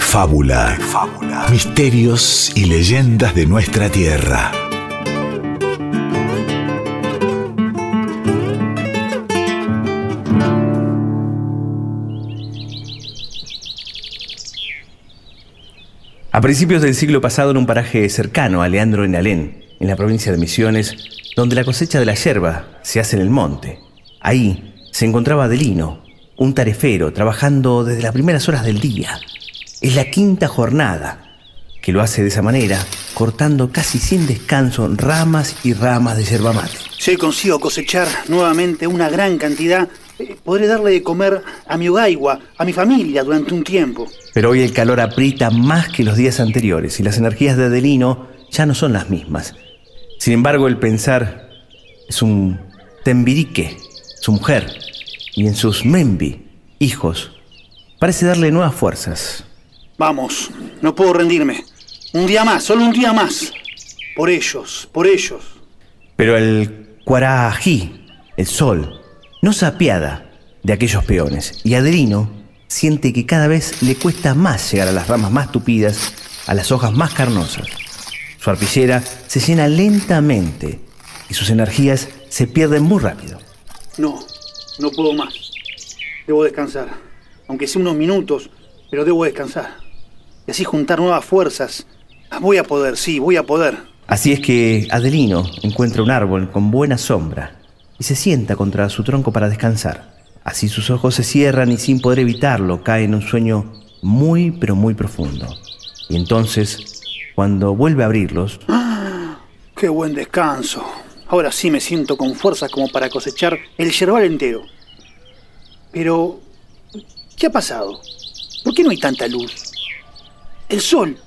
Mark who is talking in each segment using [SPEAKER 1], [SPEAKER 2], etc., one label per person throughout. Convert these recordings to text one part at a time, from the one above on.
[SPEAKER 1] de fábula, misterios y leyendas de nuestra tierra.
[SPEAKER 2] A principios del siglo pasado, en un paraje cercano a Leandro en Alén, en la provincia de Misiones, donde la cosecha de la yerba se hace en el monte, ahí se encontraba Adelino, un tarefero, trabajando desde las primeras horas del día. Es la quinta jornada que lo hace de esa manera, cortando casi sin descanso ramas y ramas de yerba mate.
[SPEAKER 3] Si consigo cosechar nuevamente una gran cantidad, eh, podré darle de comer a mi hogaigua, a mi familia durante un tiempo.
[SPEAKER 2] Pero hoy el calor aprieta más que los días anteriores y las energías de Adelino ya no son las mismas. Sin embargo, el pensar es un tembirique, su mujer, y en sus membi, hijos, parece darle nuevas fuerzas.
[SPEAKER 3] Vamos, no puedo rendirme. Un día más, solo un día más. Por ellos, por ellos.
[SPEAKER 2] Pero el cuarají, el sol, no se apiada de aquellos peones y Adelino siente que cada vez le cuesta más llegar a las ramas más tupidas, a las hojas más carnosas. Su arpillera se llena lentamente y sus energías se pierden muy rápido.
[SPEAKER 3] No, no puedo más. Debo descansar, aunque sea unos minutos, pero debo descansar. Y así juntar nuevas fuerzas. Voy a poder, sí, voy a poder.
[SPEAKER 2] Así es que Adelino encuentra un árbol con buena sombra y se sienta contra su tronco para descansar. Así sus ojos se cierran y sin poder evitarlo cae en un sueño muy pero muy profundo. Y entonces, cuando vuelve a abrirlos...
[SPEAKER 3] ¡Ah! ¡Qué buen descanso! Ahora sí me siento con fuerzas como para cosechar el yerbal entero. Pero, ¿qué ha pasado? ¿Por qué no hay tanta luz? El sol,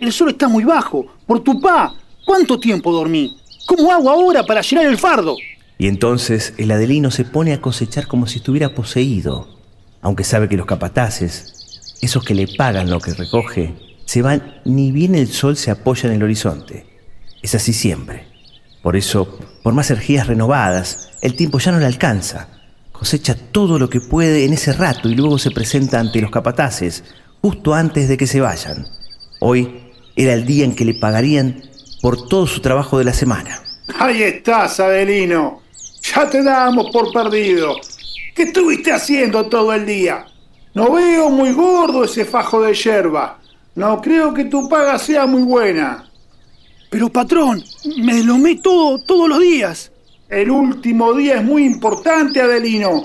[SPEAKER 3] el sol está muy bajo. Por tu pa, ¿cuánto tiempo dormí? ¿Cómo hago ahora para llenar el fardo?
[SPEAKER 2] Y entonces el adelino se pone a cosechar como si estuviera poseído, aunque sabe que los capataces, esos que le pagan lo que recoge, se van ni bien el sol se apoya en el horizonte. Es así siempre. Por eso, por más energías renovadas, el tiempo ya no le alcanza. Cosecha todo lo que puede en ese rato y luego se presenta ante los capataces, justo antes de que se vayan. Hoy era el día en que le pagarían por todo su trabajo de la semana.
[SPEAKER 4] Ahí estás, Adelino. Ya te damos por perdido. ¿Qué estuviste haciendo todo el día? No veo muy gordo ese fajo de yerba. No creo que tu paga sea muy buena.
[SPEAKER 3] Pero patrón, me deslomé todo, todos los días.
[SPEAKER 4] El último día es muy importante, Adelino.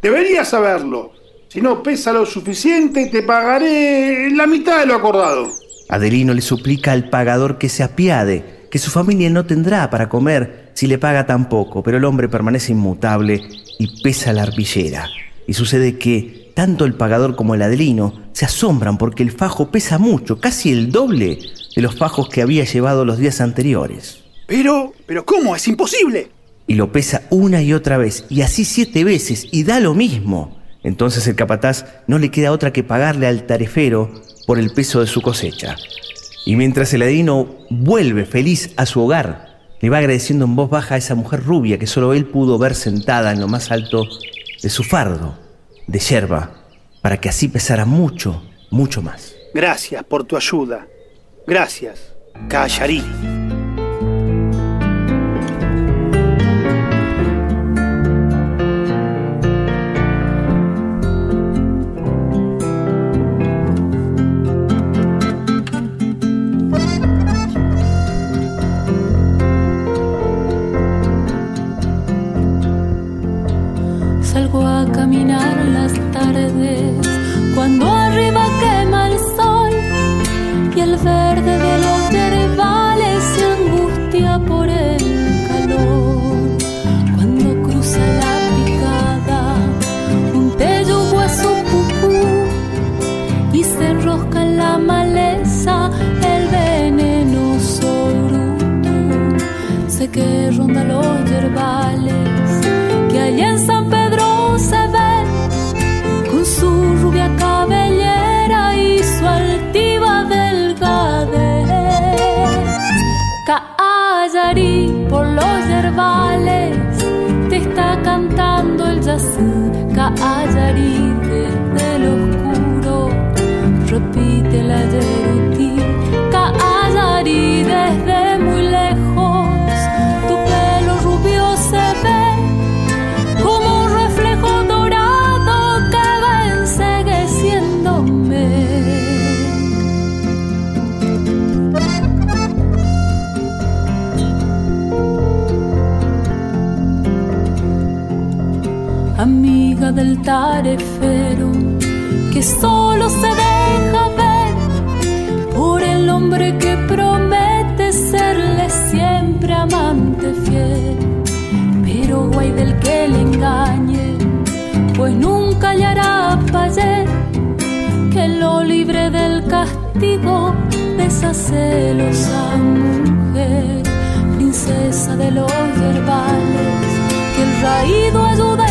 [SPEAKER 4] Deberías saberlo. Si no pesa lo suficiente, te pagaré la mitad de lo acordado.
[SPEAKER 2] Adelino le suplica al pagador que se apiade, que su familia no tendrá para comer si le paga tan poco, pero el hombre permanece inmutable y pesa la arpillera. Y sucede que tanto el pagador como el Adelino se asombran porque el fajo pesa mucho, casi el doble de los fajos que había llevado los días anteriores.
[SPEAKER 3] Pero, pero ¿cómo? Es imposible.
[SPEAKER 2] Y lo pesa una y otra vez, y así siete veces, y da lo mismo. Entonces el capataz no le queda otra que pagarle al tarefero por el peso de su cosecha. Y mientras el adino vuelve feliz a su hogar, le va agradeciendo en voz baja a esa mujer rubia que solo él pudo ver sentada en lo más alto de su fardo de yerba, para que así pesara mucho, mucho más.
[SPEAKER 3] Gracias por tu ayuda. Gracias, Callarí.
[SPEAKER 5] Cantando el yazú. Callarí desde el oscuro
[SPEAKER 6] de esa celosa mujer, princesa de los verbales, que el raído ayuda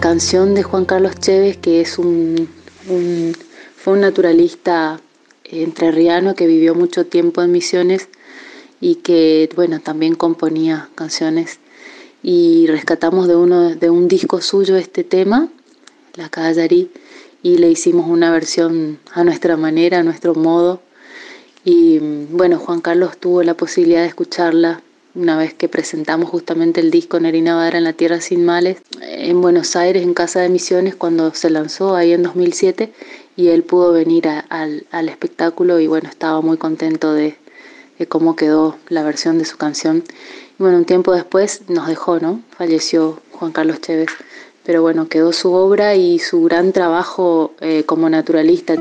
[SPEAKER 7] canción de Juan Carlos Chévez, que es un, fue un naturalista entrerriano que vivió mucho tiempo en Misiones y que bueno también componía canciones. Y rescatamos de uno de un disco suyo este tema la Callarí y le hicimos una versión a nuestra manera a nuestro modo. Y bueno Juan Carlos tuvo la posibilidad de escucharla una vez que presentamos justamente el disco Nerina Badra en la Tierra Sin Males en Buenos Aires, en Casa de Misiones, cuando se lanzó ahí en 2007, y él pudo venir al, al, espectáculo y bueno, estaba muy contento de, de, cómo quedó la versión de su canción. Y bueno, un tiempo después nos dejó, ¿no? Falleció Juan Carlos Chévez, pero bueno, quedó su obra y su gran trabajo eh, como naturalista.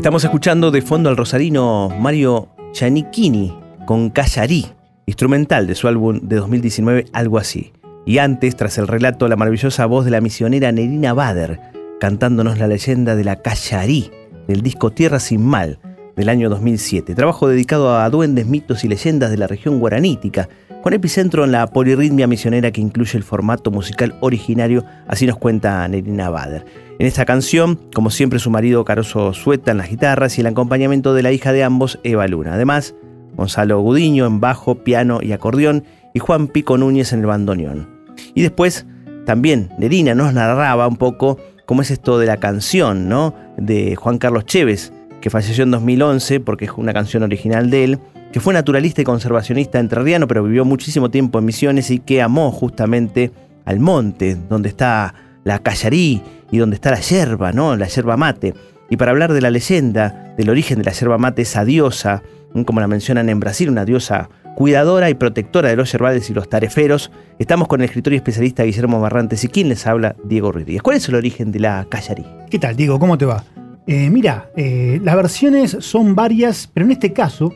[SPEAKER 2] Estamos escuchando de fondo al rosarino Mario Giannichini con Callarí, instrumental de su álbum de 2019 Algo así. Y antes, tras el relato, la maravillosa voz de la misionera Nerina Bader, cantándonos la leyenda de la Callarí, del disco Tierra sin Mal, del año 2007. Trabajo dedicado a duendes, mitos y leyendas de la región guaranítica, con epicentro en la polirritmia misionera que incluye el formato musical originario, así nos cuenta Nerina Bader. En esta canción, como siempre, su marido Caroso Sueta en las guitarras y el acompañamiento de la hija de ambos, Eva Luna. Además, Gonzalo Gudiño en bajo, piano y acordeón y Juan Pico Núñez en el bandoneón. Y después, también Nerina nos narraba un poco cómo es esto de la canción, ¿no? De Juan Carlos Chévez, que falleció en 2011 porque es una canción original de él, que fue naturalista y conservacionista entrerriano, pero vivió muchísimo tiempo en Misiones y que amó justamente al monte, donde está la callarí y donde está la yerba, ¿no? La yerba mate. Y para hablar de la leyenda, del origen de la yerba mate, esa diosa, como la mencionan en Brasil, una diosa cuidadora y protectora de los yerbales y los tareferos, estamos con el escritor y especialista Guillermo Barrantes y quien les habla, Diego Ruiz ¿Cuál es el origen de la callarí?
[SPEAKER 3] ¿Qué tal, Diego? ¿Cómo te va? Eh, mira, eh, las versiones son varias, pero en este caso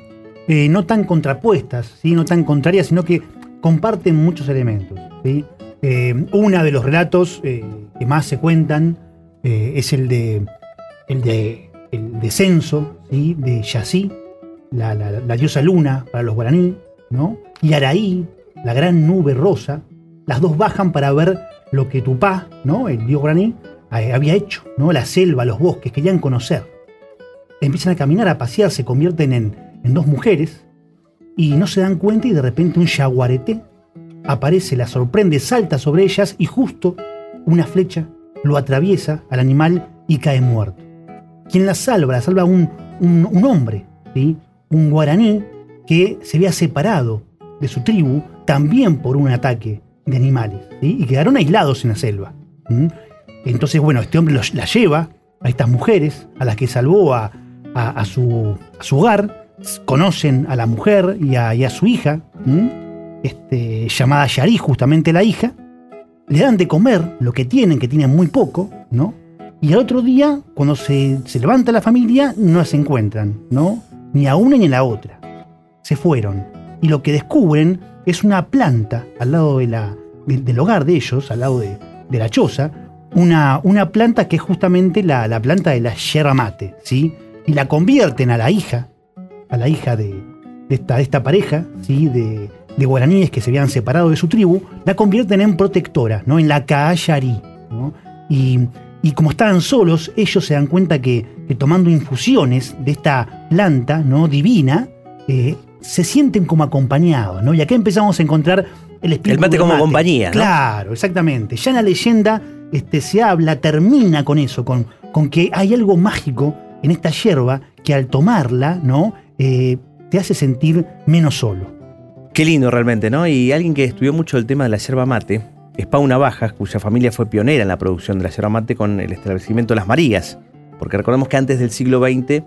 [SPEAKER 3] eh, no tan contrapuestas, ¿sí? no tan contrarias, sino que comparten muchos elementos. ¿sí? una de los relatos que más se cuentan es el de el, de, el descenso de Yací, la, la, diosa luna para los guaraní, ¿no? y Araí, la gran nube rosa. Las dos bajan para ver lo que Tupá, ¿no? el dios guaraní, había hecho, ¿no? La selva, los bosques, querían conocer. Empiezan a caminar, a pasear, se convierten en, dos mujeres y no se dan cuenta y de repente un jaguarete aparece, la sorprende, salta sobre ellas y justo una flecha lo atraviesa al animal y cae muerto. Quien la salva, la salva un, un, hombre, ¿sí? un guaraní que se había separado de su tribu también por un ataque de animales y quedaron aislados en la selva. Entonces, bueno, este hombre los, la lleva a estas mujeres a las que salvó a, su, hogar, conocen a la mujer y a, su hija, este, llamada Yari, justamente la hija, le dan de comer lo que tienen, que tienen muy poco, ¿no? Y al otro día, cuando se, levanta la familia, no se encuentran, ¿no? Ni a una ni a la otra. Se fueron. Y lo que descubren es una planta al lado de la, del hogar de ellos, al lado de, la choza, una, una, planta que es justamente la, planta de la yerba mate, ¿sí? Y la convierten a la hija, a la hija de, esta, esta pareja, ¿sí? De, de guaraníes que se habían separado de su tribu, la convierten en protectora, ¿no? En la Kaayari, ¿no? Y y como estaban solos, ellos se dan cuenta que, tomando infusiones de esta planta ¿no? divina, eh, se sienten como acompañados, ¿no? Y acá empezamos a encontrar el espíritu.
[SPEAKER 2] El mate como compañía,
[SPEAKER 3] Claro, exactamente. Ya en la leyenda este, se habla, termina con eso, con, con que hay algo mágico en esta hierba que al tomarla, ¿no? Eh, te hace sentir menos solo.
[SPEAKER 2] Qué lindo realmente, ¿no? Y alguien que estudió mucho el tema de la yerba mate, Espauna Bajas, cuya familia fue pionera en la producción de la yerba mate con el establecimiento de las Marías, porque recordemos que antes del siglo XX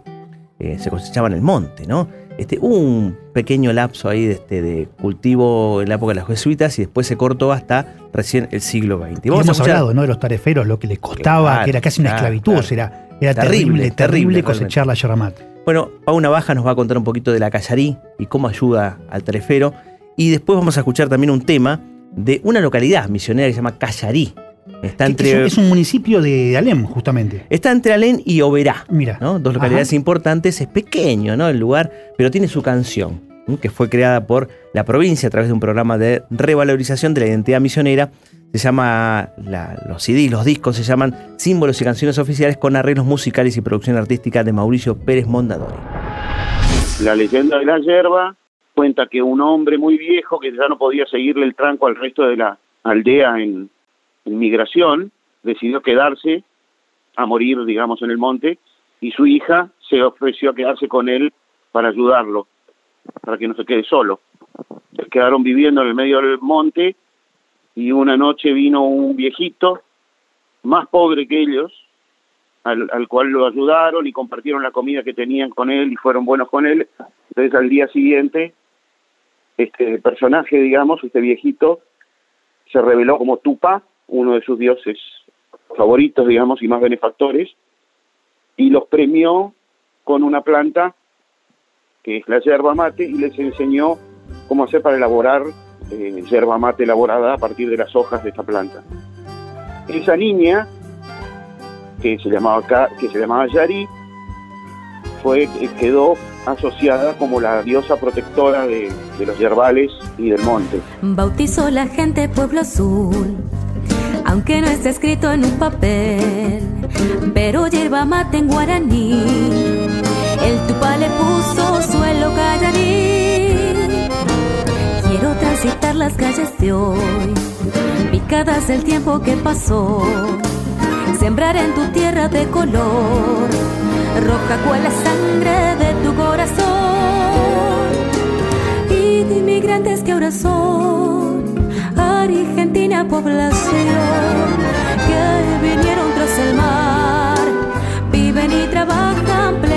[SPEAKER 2] eh, se cosechaba en el monte, ¿no? Este, hubo un pequeño lapso ahí de, este, de cultivo en la época de las jesuitas y después se cortó hasta recién el siglo XX.
[SPEAKER 3] Y hemos hablado ¿no? de los tareferos, lo que les costaba, que era casi una esclavitud, era, era terrible, terrible, cosechar la yerba mate.
[SPEAKER 2] Bueno, Pauna Baja nos va a contar un poquito de la callarí y cómo ayuda al tarefero. Y después vamos a escuchar también un tema de una localidad misionera que se llama Callarí.
[SPEAKER 3] Está entre, es, un, municipio de Alem, justamente.
[SPEAKER 2] Está entre Alem y Oberá. Mira. Dos localidades importantes. Es pequeño, ¿no? El lugar, pero tiene su canción, que fue creada por la provincia a través de un programa de revalorización de la identidad misionera. Se llama, los CDs, los discos se llaman Símbolos y Canciones Oficiales con arreglos musicales y producción artística de Mauricio Pérez Mondadori.
[SPEAKER 8] La leyenda de la yerba cuenta que un hombre muy viejo que ya no podía seguirle el tranco al resto de la aldea en, migración, decidió quedarse a morir, digamos, en el monte, y su hija se ofreció a quedarse con él para ayudarlo, para que no se quede solo. Se quedaron viviendo en el medio del monte y una noche vino un viejito, más pobre que ellos, al, al, cual lo ayudaron y compartieron la comida que tenían con él y fueron buenos con él. Entonces al día siguiente este personaje, digamos, este viejito, se reveló como Tupa, uno de sus dioses favoritos, digamos, y más benefactores, y los premió con una planta que es la yerba mate y les enseñó cómo hacer para elaborar eh, yerba mate elaborada a partir de las hojas de esta planta. Esa niña, que se llamaba, que se llamaba Yari, fue, quedó asociada como la diosa protectora de, los yerbales y del monte.
[SPEAKER 5] Bautizó la gente Pueblo Azul, aunque no está escrito en un papel, pero yerba mate en guaraní. El tupa le puso suelo callarí. Las calles de hoy, picadas del tiempo que pasó. Sembrar en tu tierra de color. Roja cual la sangre de tu corazón. Y de inmigrantes que ahora son. Argentina población, que vinieron tras el mar, viven y trabajan plenos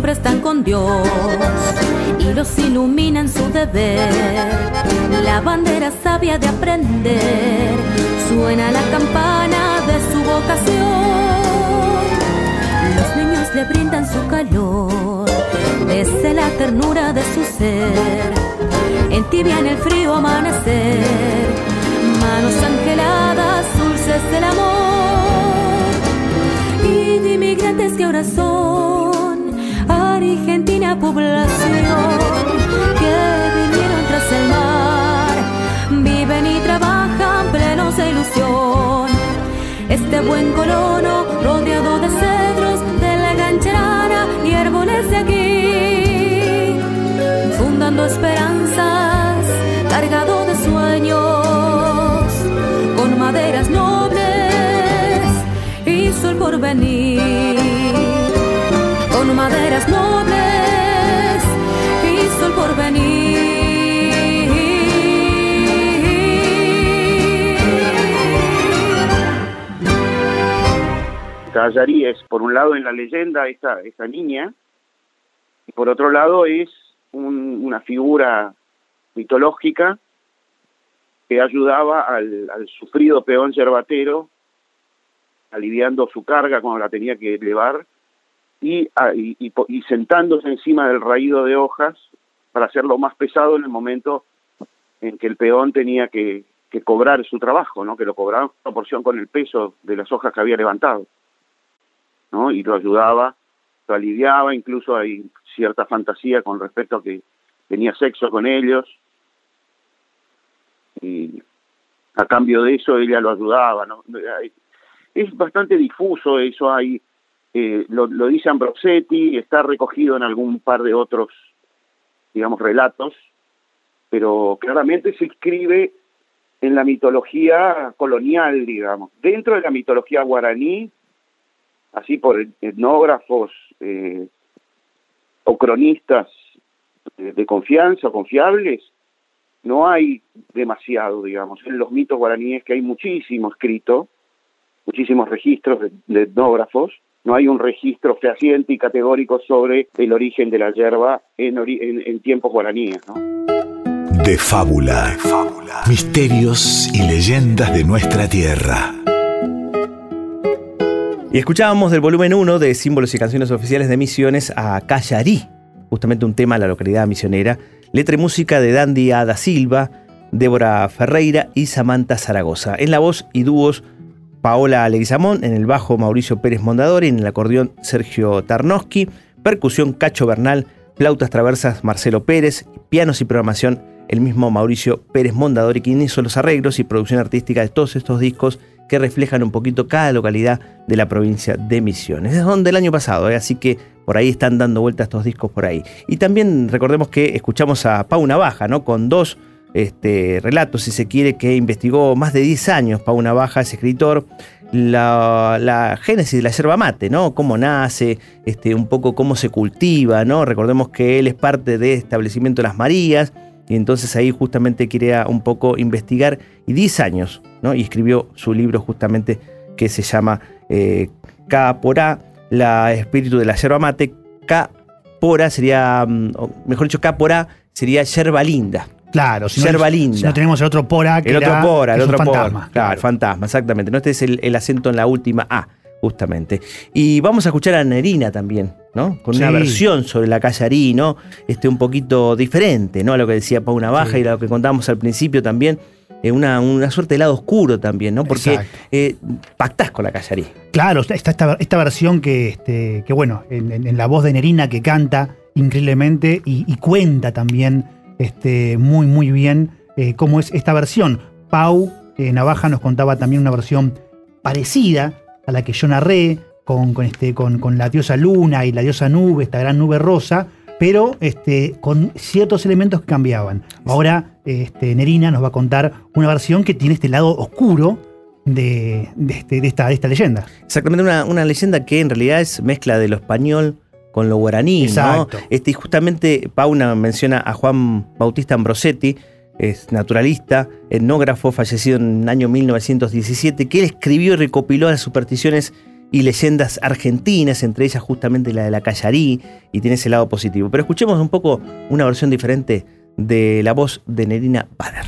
[SPEAKER 5] siempre están con Dios y los iluminan su deber. La bandera sabia de aprender suena la campana de su vocación. Los niños le brindan su calor desde la ternura de su ser. En tibia en el frío amanecer manos angeladas, dulces del amor, y de inmigrantes que ahora son argentina población que vinieron tras el mar, viven y trabajan plenos de ilusión. Este buen colono rodeado de cedros de la gancherana y árboles de aquí, fundando esperanzas, cargado de sueños, con maderas nobles y sol por venir, maderas nobles y sol por venir.
[SPEAKER 8] Callarí es, por un lado, en la leyenda esta, esta niña, y por otro lado es un- una figura mitológica que ayudaba al, al sufrido peón yerbatero, aliviando su carga cuando la tenía que elevar, y, ah, y, y y sentándose encima del raído de hojas para hacerlo más pesado en el momento en que el peón tenía que, que cobrar su trabajo, ¿no? que lo cobraba en proporción con el peso de las hojas que había levantado. ¿no? y lo ayudaba, lo aliviaba, incluso hay cierta fantasía con respecto a que tenía sexo con ellos y a cambio de eso ella lo ayudaba. ¿no? Es bastante difuso eso, hay eh, lo, dice Ambrosetti, está recogido en algún par de otros, digamos, relatos, pero claramente se inscribe en la mitología colonial, digamos. Dentro de la mitología guaraní, así por etnógrafos eh, o cronistas eh, de confianza confiables, no hay demasiado, digamos. En los mitos guaraníes que hay muchísimo escrito, muchísimos registros de, de etnógrafos, no hay un registro fehaciente y categórico sobre el origen de la yerba en, ori- en, en tiempos guaraníes, ¿no?
[SPEAKER 1] De fábula. Misterios y leyendas de nuestra tierra.
[SPEAKER 2] Y escuchábamos del volumen 1 de Símbolos y Canciones Oficiales de Misiones a Callarí, justamente un tema de la localidad misionera, letra y música de Dandy Ada Silva, Débora Ferreira y Samantha Zaragoza. En la voz y dúos Paola Leguizamón, en el bajo Mauricio Pérez Mondadori, en el acordeón Sergio Tarnowski, percusión Cacho Bernal, flautas traversas Marcelo Pérez, pianos y programación el mismo Mauricio Pérez Mondadori, quien hizo los arreglos y producción artística de todos estos discos que reflejan un poquito cada localidad de la provincia de Misiones. Es donde el año pasado, ¿eh? así que por ahí están dando vueltas estos discos por ahí. Y también recordemos que escuchamos a Pau Navaja, ¿no? Con dos este, relatos, si se quiere, que investigó más de 10 años. Pau Navaja es escritor. La, génesis de la yerba mate, ¿no? Cómo nace, este, un poco cómo se cultiva, ¿no? Recordemos que él es parte de establecimiento de las Marías, y entonces ahí justamente quería un poco investigar, y 10 años, ¿no? Y escribió su libro justamente que se llama eh, la espíritu de la yerba mate. Capora sería, mm, mejor dicho, Capora sería yerba linda.
[SPEAKER 3] Claro, si no,
[SPEAKER 2] Yerba linda.
[SPEAKER 3] si no tenemos el otro pora, que
[SPEAKER 2] El otro pora, el otro pora.
[SPEAKER 3] fantasma.
[SPEAKER 2] Claro, el fantasma, exactamente. No, este es el, el acento en la última A, justamente. Y vamos a escuchar a Nerina también, ¿no? Con una versión sobre la callarí, ¿no? Este, un poquito diferente, ¿no? A lo que decía Pau Navaja
[SPEAKER 3] Sí.
[SPEAKER 2] y a lo que contábamos al principio también. eh, una, una suerte de lado oscuro también, ¿no? Porque eh, pactás con la callarí.
[SPEAKER 3] Claro, está esta, esta versión que, este, que bueno, en, en- en la voz de Nerina que canta increíblemente y, y cuenta también este, muy, muy bien eh, cómo es esta versión. Pau eh, Navaja nos contaba también una versión parecida a la que yo narré, con, con, este, con, con la diosa luna y la diosa nube, esta gran nube rosa, pero este, con ciertos elementos que cambiaban. Ahora este, Nerina nos va a contar una versión que tiene este lado oscuro de, de este- de esta, de esta leyenda.
[SPEAKER 2] Exactamente, una, una leyenda que en realidad es mezcla de lo español con lo guaraní,
[SPEAKER 3] Exacto.
[SPEAKER 2] ¿no? Este, y justamente Pauna menciona a Juan Bautista Ambrosetti, es naturalista, etnógrafo, fallecido en el año 1917, que él escribió y recopiló las supersticiones y leyendas argentinas, entre ellas justamente la de la Callarí, y tiene ese lado positivo. Pero escuchemos un poco una versión diferente de la voz de Nerina Bader.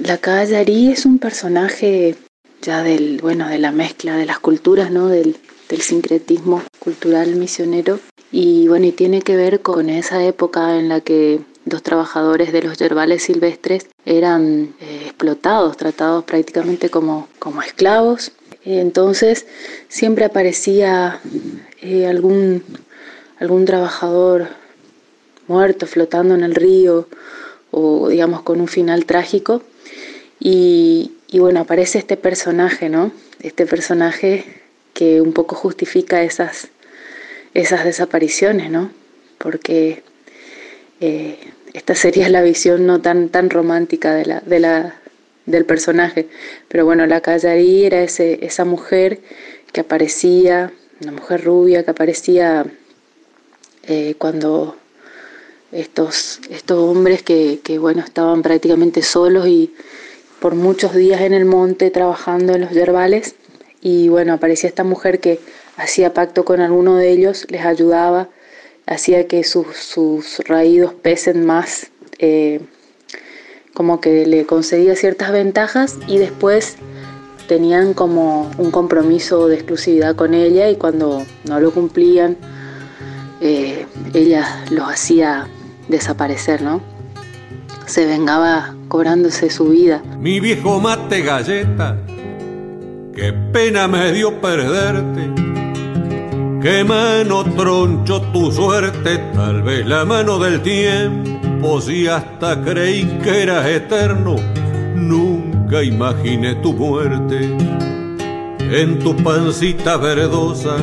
[SPEAKER 7] La Callarí es un personaje ya del, bueno, de la mezcla de las culturas, ¿no? Del, del sincretismo cultural misionero. Y bueno, y tiene que ver con esa época en la que los trabajadores de los yerbales silvestres eran eh, explotados, tratados prácticamente como, como esclavos. Entonces siempre aparecía eh, algún, algún trabajador muerto flotando en el río o digamos con un final trágico. Y, y bueno, aparece este personaje, ¿no? Este personaje que un poco justifica esas, esas desapariciones, ¿no? Porque eh, esta sería la visión no tan, tan romántica de la, de la, del personaje. Pero bueno, la Callarí era ese, esa mujer que aparecía, una mujer rubia que aparecía eh, cuando estos, estos hombres que, que, bueno, estaban prácticamente solos y por muchos días en el monte trabajando en los yerbales. Y bueno, aparecía esta mujer que hacía pacto con alguno de ellos, les ayudaba hacía que sus, sus raídos pesen más, eh, como que le concedía ciertas ventajas y después tenían como un compromiso de exclusividad con ella y cuando no lo cumplían, eh, ella los hacía desaparecer, ¿no? Se vengaba cobrándose su vida.
[SPEAKER 9] Mi viejo mate galleta, qué pena me dio perderte. Qué mano troncho tu suerte, tal vez la mano del tiempo, si hasta creí que eras eterno, nunca imaginé tu muerte. En tu pancita verdosa,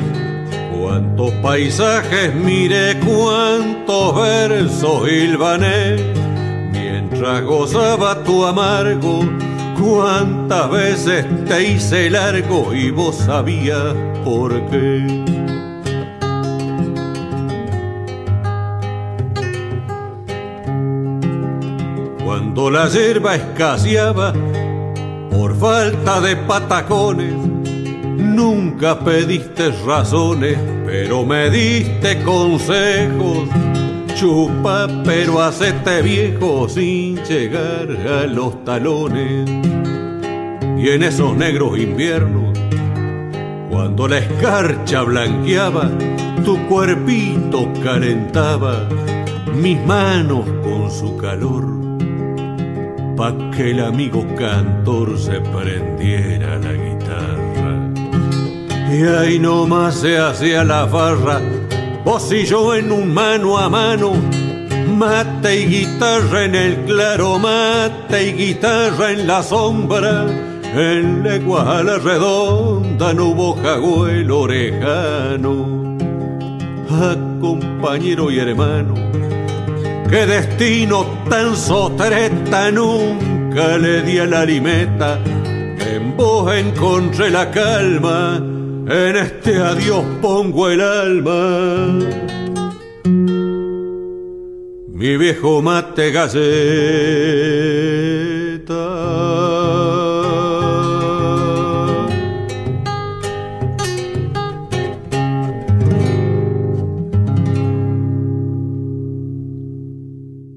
[SPEAKER 9] cuántos paisajes miré, cuántos versos hilvané, mientras gozaba tu amargo, cuántas veces te hice largo y vos sabías por qué. Cuando la hierba escaseaba por falta de patacones, nunca pediste razones, pero me diste consejos. Chupa, pero hacete viejo sin llegar a los talones. Y en esos negros inviernos, cuando la escarcha blanqueaba, tu cuerpito calentaba mis manos con su calor pa' que el amigo cantor se prendiera la guitarra. Y ahí nomás se hacía la farra, vos y yo en un mano a mano, mate y guitarra en el claro, mate y guitarra en la sombra. En legua a la redonda no hubo jagüel orejano. Compañero y hermano, qué destino tan sotreta nunca le di a la limeta. En vos encontré la calma, en este adiós pongo el alma. Mi viejo mate galleta.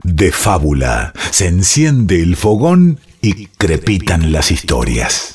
[SPEAKER 1] de fábula. Se enciende el fogón y crepitan las historias.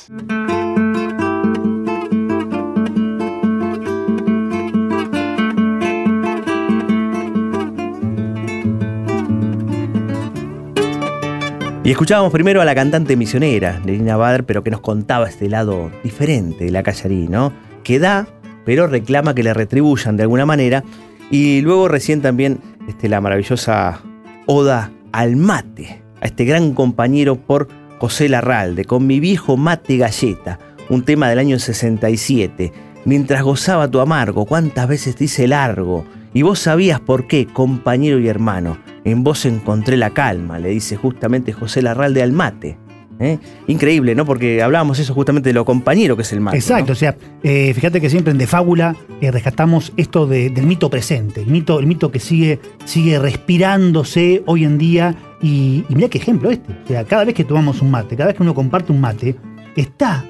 [SPEAKER 2] Y escuchábamos primero a la cantante misionera, Lelina Bader, pero que nos contaba este lado diferente de la Callarí, ¿no? Que da, pero reclama que le retribuyan de alguna manera. Y luego recién también este, la maravillosa Oda al mate, a este gran compañero por José Larralde, con mi viejo mate galleta, un tema del año 67. Mientras gozaba tu amargo, cuántas veces te hice largo, y vos sabías por qué, compañero y hermano. En vos encontré la calma, le dice justamente José Larralde al mate. ¿eh? Increíble, ¿no? Porque hablábamos eso justamente de lo compañero que es el mate.
[SPEAKER 3] Exacto, o sea, eh, fíjate que siempre en De Fábula eh, rescatamos esto del mito presente, el mito, el mito que sigue, sigue respirándose hoy en día. Y, mira qué ejemplo este. O sea, cada vez que tomamos un mate, cada vez que uno comparte un mate, está,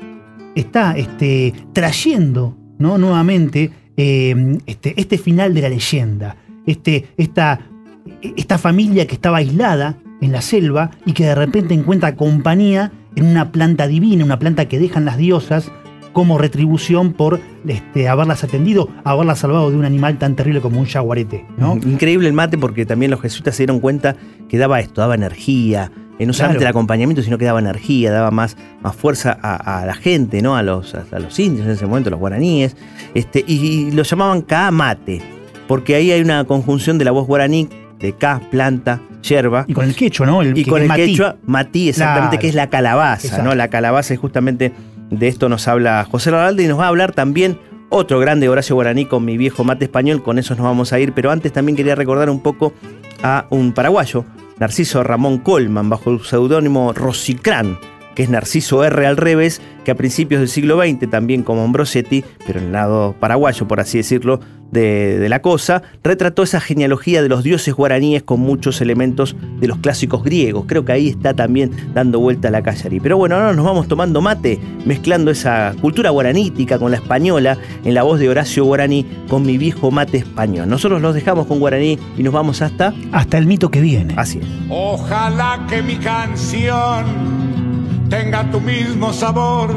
[SPEAKER 3] está este, trayendo ¿no? nuevamente este, este final de la leyenda. Este, esta, esta familia que estaba aislada en la selva y que de repente encuentra compañía en una planta divina, una planta que dejan las diosas como retribución por este, haberlas atendido, haberlas salvado de un animal tan terrible como un jaguarete. ¿no?
[SPEAKER 2] Increíble el mate porque también los jesuitas se dieron cuenta que daba esto, daba energía, eh, no solamente el acompañamiento, sino que daba energía, daba más, más fuerza a, la gente, ¿no? A los, a los indios en ese momento, los guaraníes, este, y, lo llamaban mate porque ahí hay una conjunción de la voz guaraní de planta, yerba.
[SPEAKER 3] Y con el quechua, ¿no?
[SPEAKER 2] y con el quechua, matí, exactamente, que es la calabaza, ¿no? La calabaza es justamente de esto nos habla José Laralde y nos va a hablar también otro grande Horacio Guaraní con mi viejo mate español, con eso nos vamos a ir, pero antes también quería recordar un poco a un paraguayo, Narciso Ramón Colman, bajo el seudónimo Rosicrán, que es Narciso R al revés, que a principios del siglo XX, también como Ambrosetti, pero en el lado paraguayo, por así decirlo, de, la cosa, retrató esa genealogía de los dioses guaraníes con muchos elementos de los clásicos griegos. Creo que ahí está también dando vuelta a la callarí. Pero bueno, ahora nos vamos tomando mate, mezclando esa cultura guaranítica con la española, en la voz de Horacio Guaraní, con mi viejo mate español. Nosotros los dejamos con Guaraní y nos vamos hasta...
[SPEAKER 3] Hasta el mito que viene.
[SPEAKER 2] Así es.
[SPEAKER 10] Ojalá que mi canción tenga tu mismo sabor,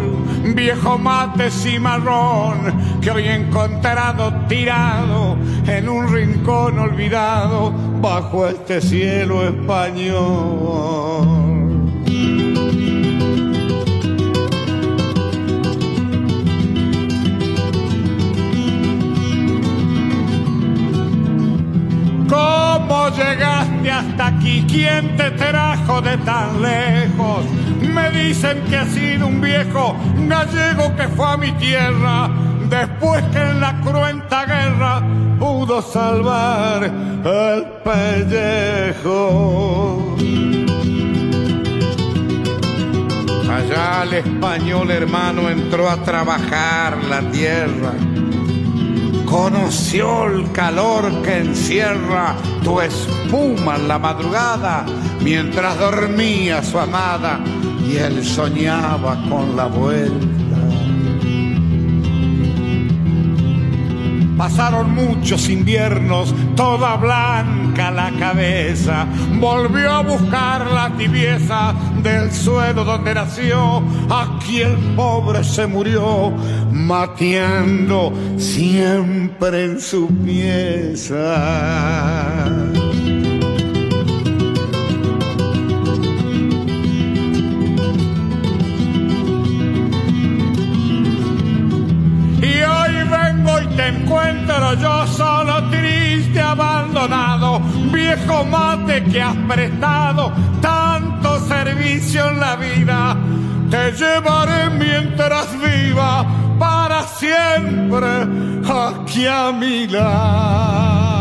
[SPEAKER 10] viejo mate cimarrón, que hoy he encontrado tirado en un rincón olvidado bajo este cielo español. Hasta aquí? ¿Quién te trajo de tan lejos? Me dicen que ha sido un viejo gallego que fue a mi tierra después que en la cruenta guerra pudo salvar el pellejo. Allá el español hermano entró a trabajar la tierra conoció el calor que encierra tu espuma en la madrugada mientras dormía su amada y él soñaba con la vuelta. Pasaron muchos inviernos, toda blanca la cabeza. Volvió a buscar la tibieza del suelo donde nació. Aquí el pobre se murió, mateando siempre en su pieza. Encuentro yo solo, triste, abandonado, viejo mate que has prestado tanto servicio en la vida. Te llevaré mientras viva para siempre aquí a mi lado.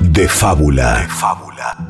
[SPEAKER 1] De fábula. De fábula.